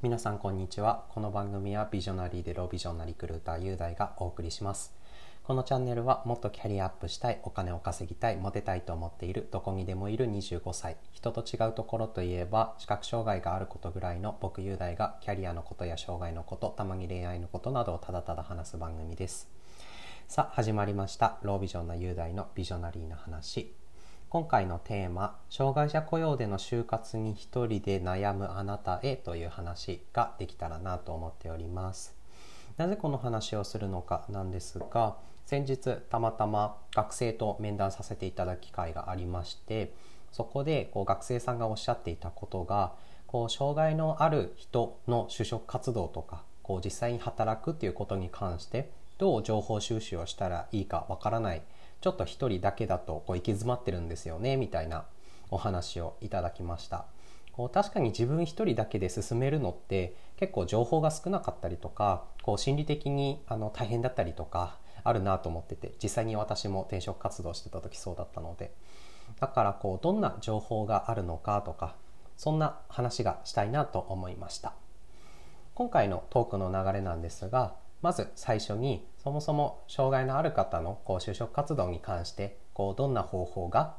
皆さんこんにちは。この番組はビジョナリーでロービジョンなリクルーター雄大がお送りします。このチャンネルはもっとキャリアアップしたいお金を稼ぎたいモテたいと思っているどこにでもいる25歳人と違うところといえば視覚障害があることぐらいの僕雄大がキャリアのことや障害のことたまに恋愛のことなどをただただ話す番組です。さあ始まりました。ロービジョンな雄大のビジョナリーな話。今回のテーマ「障害者雇用での就活に一人で悩むあなたへ」という話ができたらなと思っております。なぜこの話をするのかなんですが先日たまたま学生と面談させていただく機会がありましてそこでこう学生さんがおっしゃっていたことがこう障害のある人の就職活動とかこう実際に働くっていうことに関してどう情報収集をしたらいいかわからないちょっと一人だけだとこう行き詰まってるんですよねみたいなお話をいただきました。こう確かに自分一人だけで進めるのって結構情報が少なかったりとかこう心理的にあの大変だったりとかあるなと思ってて実際に私も転職活動してた時そうだったので。だからこうどんな情報があるのかとかそんな話がしたいなと思いました。今回のトークの流れなんですがまず最初にそもそも障害のある方のこう就職活動に関してこうどんな方法が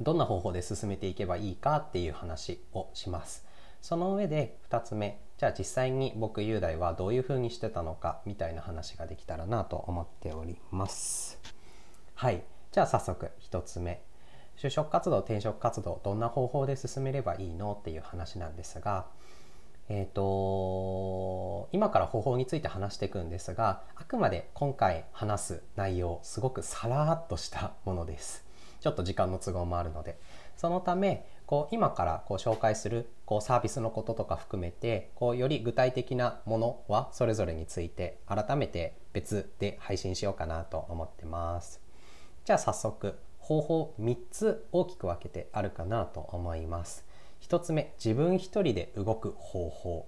どんな方法で進めていけばいいかっていう話をします。その上で2つ目じゃあ実際に僕雄大はどういうふうにしてたのかみたいな話ができたらなと思っております。はいじゃあ早速1つ目就職活動転職活動どんな方法で進めればいいのっていう話なんですがえーと、今から方法について話していくんですがあくまで今回話す内容すごくさらっとしたものです。ちょっと時間の都合もあるので。そのためこう今からこう紹介するこうサービスのこととか含めてこうより具体的なものはそれぞれについて改めて別で配信しようかなと思ってます。じゃあ早速方法3つ大きく分けてあるかなと思います。1つ目自分一人で動く方法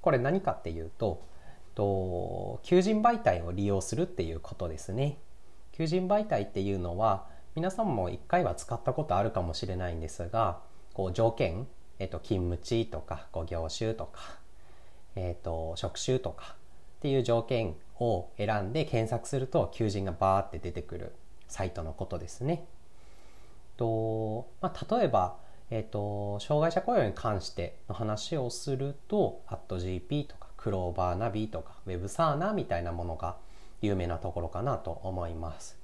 これ何かっていうとと求人媒体を利用するっていうことですね求人媒体っていうのは皆さんも1回は使ったことあるかもしれないんですがこう条件、えっと、勤務地とかこう業種とか、えっと、職種とかっていう条件を選んで検索すると求人がバーって出てくるサイトのことですね。とまあ、例えばえっ、ー、と、障害者雇用に関しての話をすると、@GP とか、クローバーナビとか、ウェブサーナみたいなものが有名なところかなと思います。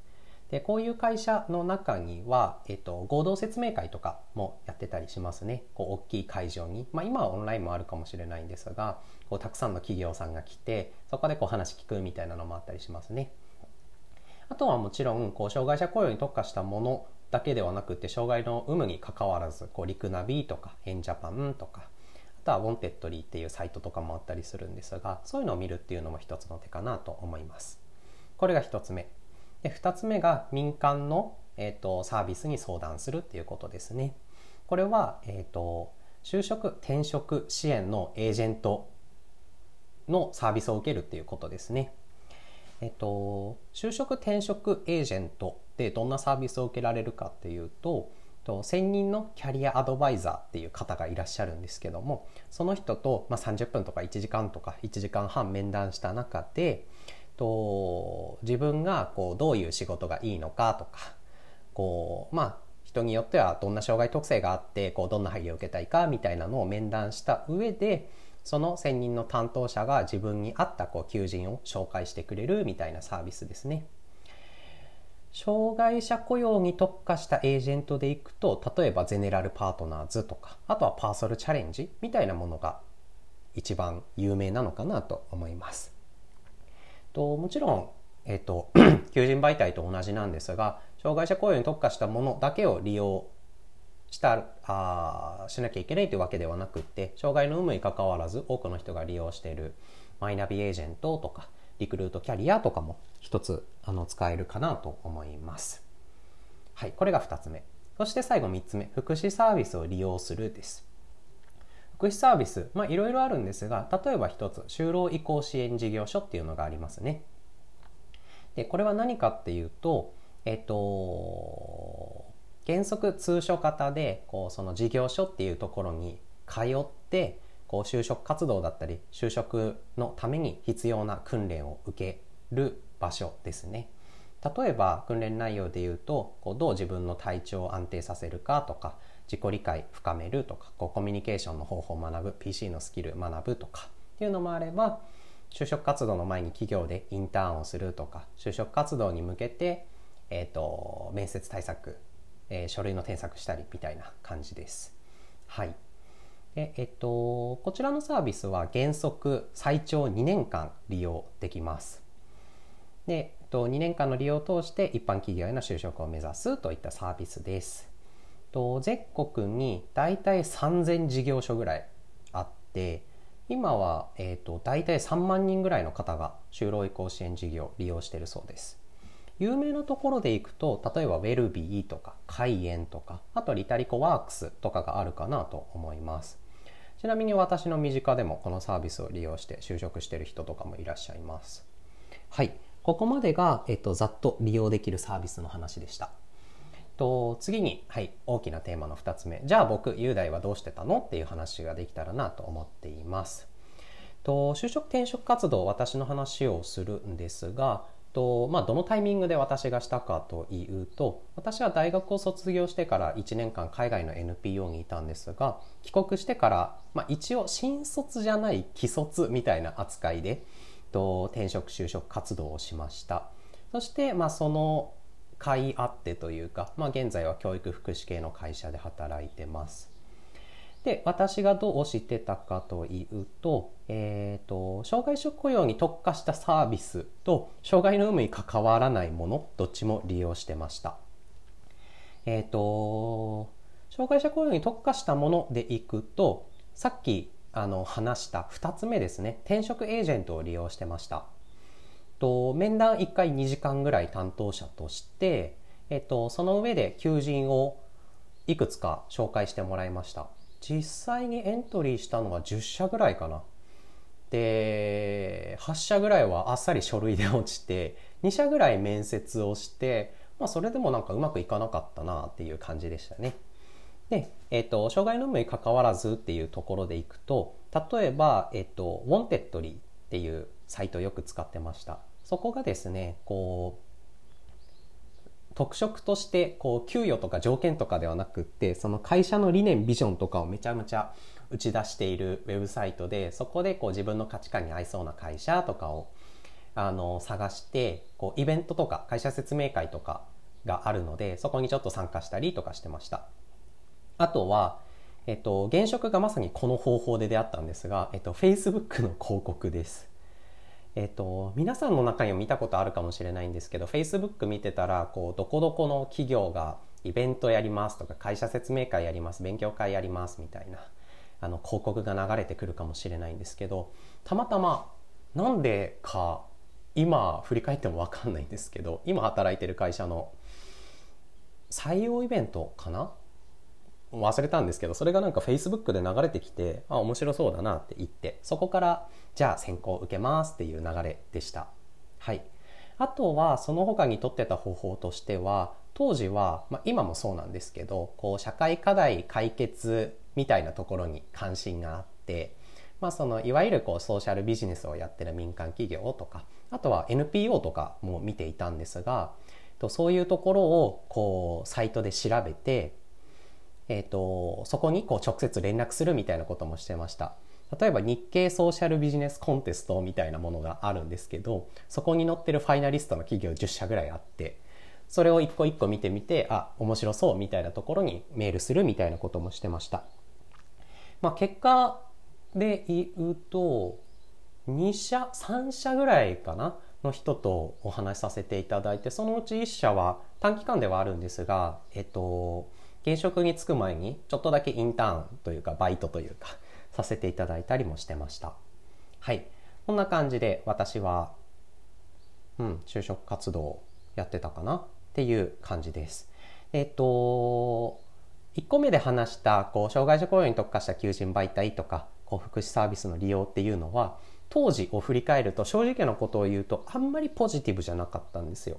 で、こういう会社の中には、えっ、と、合同説明会とかもやってたりしますね。こう、大きい会場に。まあ、今はオンラインもあるかもしれないんですが、こう、たくさんの企業さんが来て、そこでこう話聞くみたいなのもあったりしますね。あとはもちろん、こう、障害者雇用に特化したものだけではなくて障害の有無にかかわらずこうリクナビとかエンジャパンとかあとはウォンテッドリーっていうサイトとかもあったりするんですがそういうのを見るっていうのも一つの手かなと思います。これが一つ目。で二つ目が民間の、えーと、サービスに相談するっていうことですね。これは、えーと就職転職支援のエージェントのサービスを受けるっていうことですね。えっと、就職転職エージェントでどんなサービスを受けられるかっていうと専任のキャリアアドバイザーっていう方がいらっしゃるんですけどもその人と、まあ、30分とか1時間とか1時間半面談した中でと自分がこうどういう仕事がいいのかとかこうまあ人によってはどんな障害特性があってこうどんな配慮を受けたいかみたいなのを面談した上でその専任の担当者が自分に合ったこう求人を紹介してくれるみたいなサービスですね。障害者雇用に特化したエージェントでいくと例えばゼネラルパートナーズとかあとはパーソルチャレンジみたいなものが一番有名なのかなと思います。ともちろん、えっと、求人媒体と同じなんですが障害者雇用に特化したものだけを利用したあしなきゃいけないというわけではなくって障害の有無にかかわらず多くの人が利用しているマイナビエージェントとかリクルートキャリアとかも一つあの使えるかなと思います。はい、これが2つ目。そして最後3つ目、福祉サービスを利用するです。福祉サービス、まあいろいろあるんですが、例えば一つ、就労移行支援事業所っていうのがありますね。で、これは何かっていうと、えっと、原則通所型で、こう、その事業所っていうところに通って、こう就職活動だったり就職のために必要な訓練を受ける場所ですね。例えば訓練内容で言うとこうどう自分の体調を安定させるかとか自己理解深めるとかこうコミュニケーションの方法を学ぶ PC のスキル学ぶとかっていうのもあれば就職活動の前に企業でインターンをするとか就職活動に向けて、えーと、面接対策、えー、書類の添削したりみたいな感じです。はいえっと、こちらのサービスは原則最長2年間利用できます。で、えっと、2年間の利用を通して一般企業への就職を目指すといったサービスです。と全国に大体3000事業所ぐらいあって今は、えーと、大体3万人ぐらいの方が就労移行支援事業を利用しているそうです有名なところでいくと例えばウェルビーとか海援とかあとリタリコワークスとかがあるかなと思いますちなみに私の身近でもこのサービスを利用して就職してる人とかもいらっしゃいます。はい。ここまでが、えっと、ざっと利用できるサービスの話でした。と次に、はい、大きなテーマの2つ目。じゃあ僕雄大はどうしてたの？っていう話ができたらなと思っています。と就職転職活動私の話をするんですがと、まあ、どのタイミングで私がしたかというと私は大学を卒業してから1年間海外の NPO にいたんですが帰国してから、まあ、一応新卒じゃない既卒みたいな扱いでと転職就職活動をしましたそして、まあ、その甲斐あってというか、まあ、現在は教育福祉系の会社で働いてます。で私がどうしてたかというと,、えーと、障害者雇用に特化したサービスと障害の有無に関わらないものどっちも利用してました。えっ、ー、と障害者雇用に特化したものでいくとさっきあの話した2つ目ですね転職エージェントを利用してました。と面談1回2時間ぐらい担当者として、えっと、その上で求人をいくつか紹介してもらいました実際にエントリーしたのは10社ぐらいかな。で8社ぐらいはあっさり書類で落ちて2社ぐらい面接をして、まあ、それでもなんかうまくいかなかったなっていう感じでしたね。で、えっと、障害の有無に関わらずっていうところでいくと例えば、えっと、ウォンテッドリーっていうサイトをよく使ってました。そこがですねこう特色としてこう給与とか条件とかではなくってその会社の理念ビジョンとかをめちゃめちゃ打ち出しているウェブサイトでそこでこう自分の価値観に合いそうな会社とかをあの探してこうイベントとか会社説明会とかがあるのでそこにちょっと参加したりとかしてました。あとはえっと現職がまさにこの方法で出会ったんですが、えっと、Facebook の広告です。えっと、皆さんの中には見たことあるかもしれないんですけど Facebook 見てたらこうどこどこの企業がイベントやりますとか会社説明会やります勉強会やりますみたいなあの広告が流れてくるかもしれないんですけどたまたまなんでか今振り返っても分かんないんですけど今働いてる会社の採用イベントかな忘れたんですけどそれがなんか Facebook で流れてきてあ面白そうだなって言ってそこからじゃあ選考受けますっていう流れでした。はい。あとはその他にとってた方法としては当時は、まあ、今もそうなんですけどこう社会課題解決みたいなところに関心があって、まあ、そのいわゆるこうソーシャルビジネスをやってる民間企業とかあとは NPO とかも見ていたんですがそういうところをこうサイトで調べてえーと、そこにこう直接連絡するみたいなこともしてました。例えば日経ソーシャルビジネスコンテストみたいなものがあるんですけどそこに載ってるファイナリストの企業10社ぐらいあってそれを一個一個見てみてあ面白そうみたいなところにメールするみたいなこともしてました、まあ、結果で言うと2社3社ぐらいかなの人とお話しさせていただいてそのうち1社は短期間ではあるんですがえっと現職に就く前にちょっとだけインターンというかバイトというかさせていただいたりもしてました。はい。こんな感じで私はうん就職活動やってたかなっていう感じです。えっと1個目で話したこう障害者雇用に特化した求人媒体とかこう福祉サービスの利用っていうのは当時を振り返ると正直なことを言うとあんまりポジティブじゃなかったんですよ。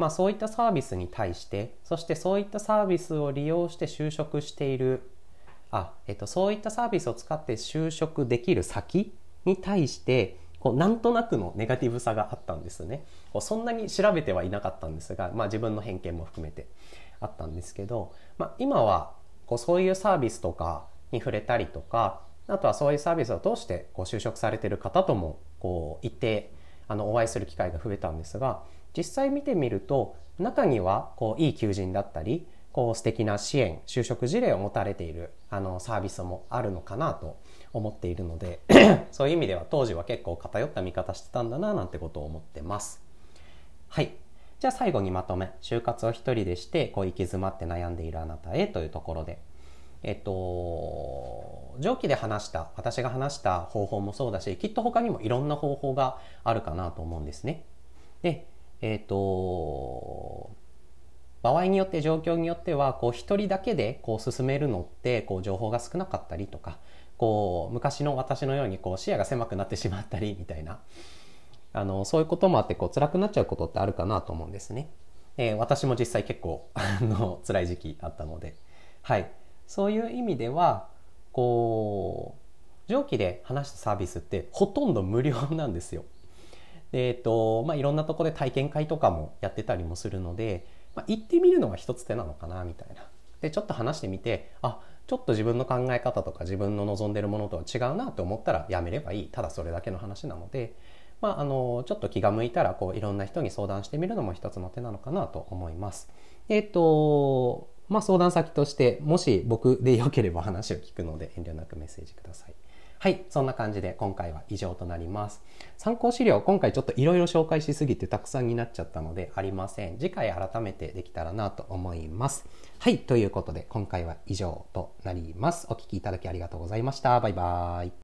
まあ、そういったサービスに対してそしてそういったサービスを利用して就職しているあ、えっと、そういったサービスを使って就職できる先に対してこうなんとなくのネガティブさがあったんですね。こうそんなに調べてはいなかったんですが、まあ、自分の偏見も含めてあったんですけど、まあ、今はこうそういうサービスとかに触れたりとかあとはそういうサービスを通してこう就職されてる方ともこう一定あのお会いする機会が増えたんですが実際見てみると中にはこういい求人だったりこう素敵な支援就職事例を持たれているあのサービスもあるのかなと思っているので そういう意味では当時は結構偏った見方してたんだななんてことを思ってます。はい。じゃあ最後にまとめ。就活を一人でしてこう行き詰まって悩んでいるあなたへというところで。えっと上記で話した私が話した方法もそうだしきっと他にもいろんな方法があるかなと思うんですね。でえっと場合によって状況によってはこう一人だけでこう進めるのってこう情報が少なかったりとかこう昔の私のようにこう視野が狭くなってしまったりみたいなあのそういうこともあってこう辛くなっちゃうことってあるかなと思うんですね。えー、私も実際結構 あの辛い時期あったので、はい、そういう意味ではこう上記で話したサービスってほとんど無料なんですよ。でえっとまあ、いろんなとこで体験会とかもやってたりもするのでまあ、行ってみるのが一つ手なのかなみたいな。でちょっと話してみてあちょっと自分の考え方とか自分の望んでるものとは違うなと思ったらやめればいいただそれだけの話なので、まあ、あのちょっと気が向いたらこういろんな人に相談してみるのも一つの手なのかなと思います。えっ、とまあ、相談先としてもし僕でよければ話を聞くので遠慮なくメッセージください。はい、そんな感じで今回は以上となります。参考資料、今回ちょっといろいろ紹介しすぎてたくさんになっちゃったのでありません。次回改めてできたらなと思います。はい、ということで今回は以上となります。お聴きいただきありがとうございました。バイバーイ。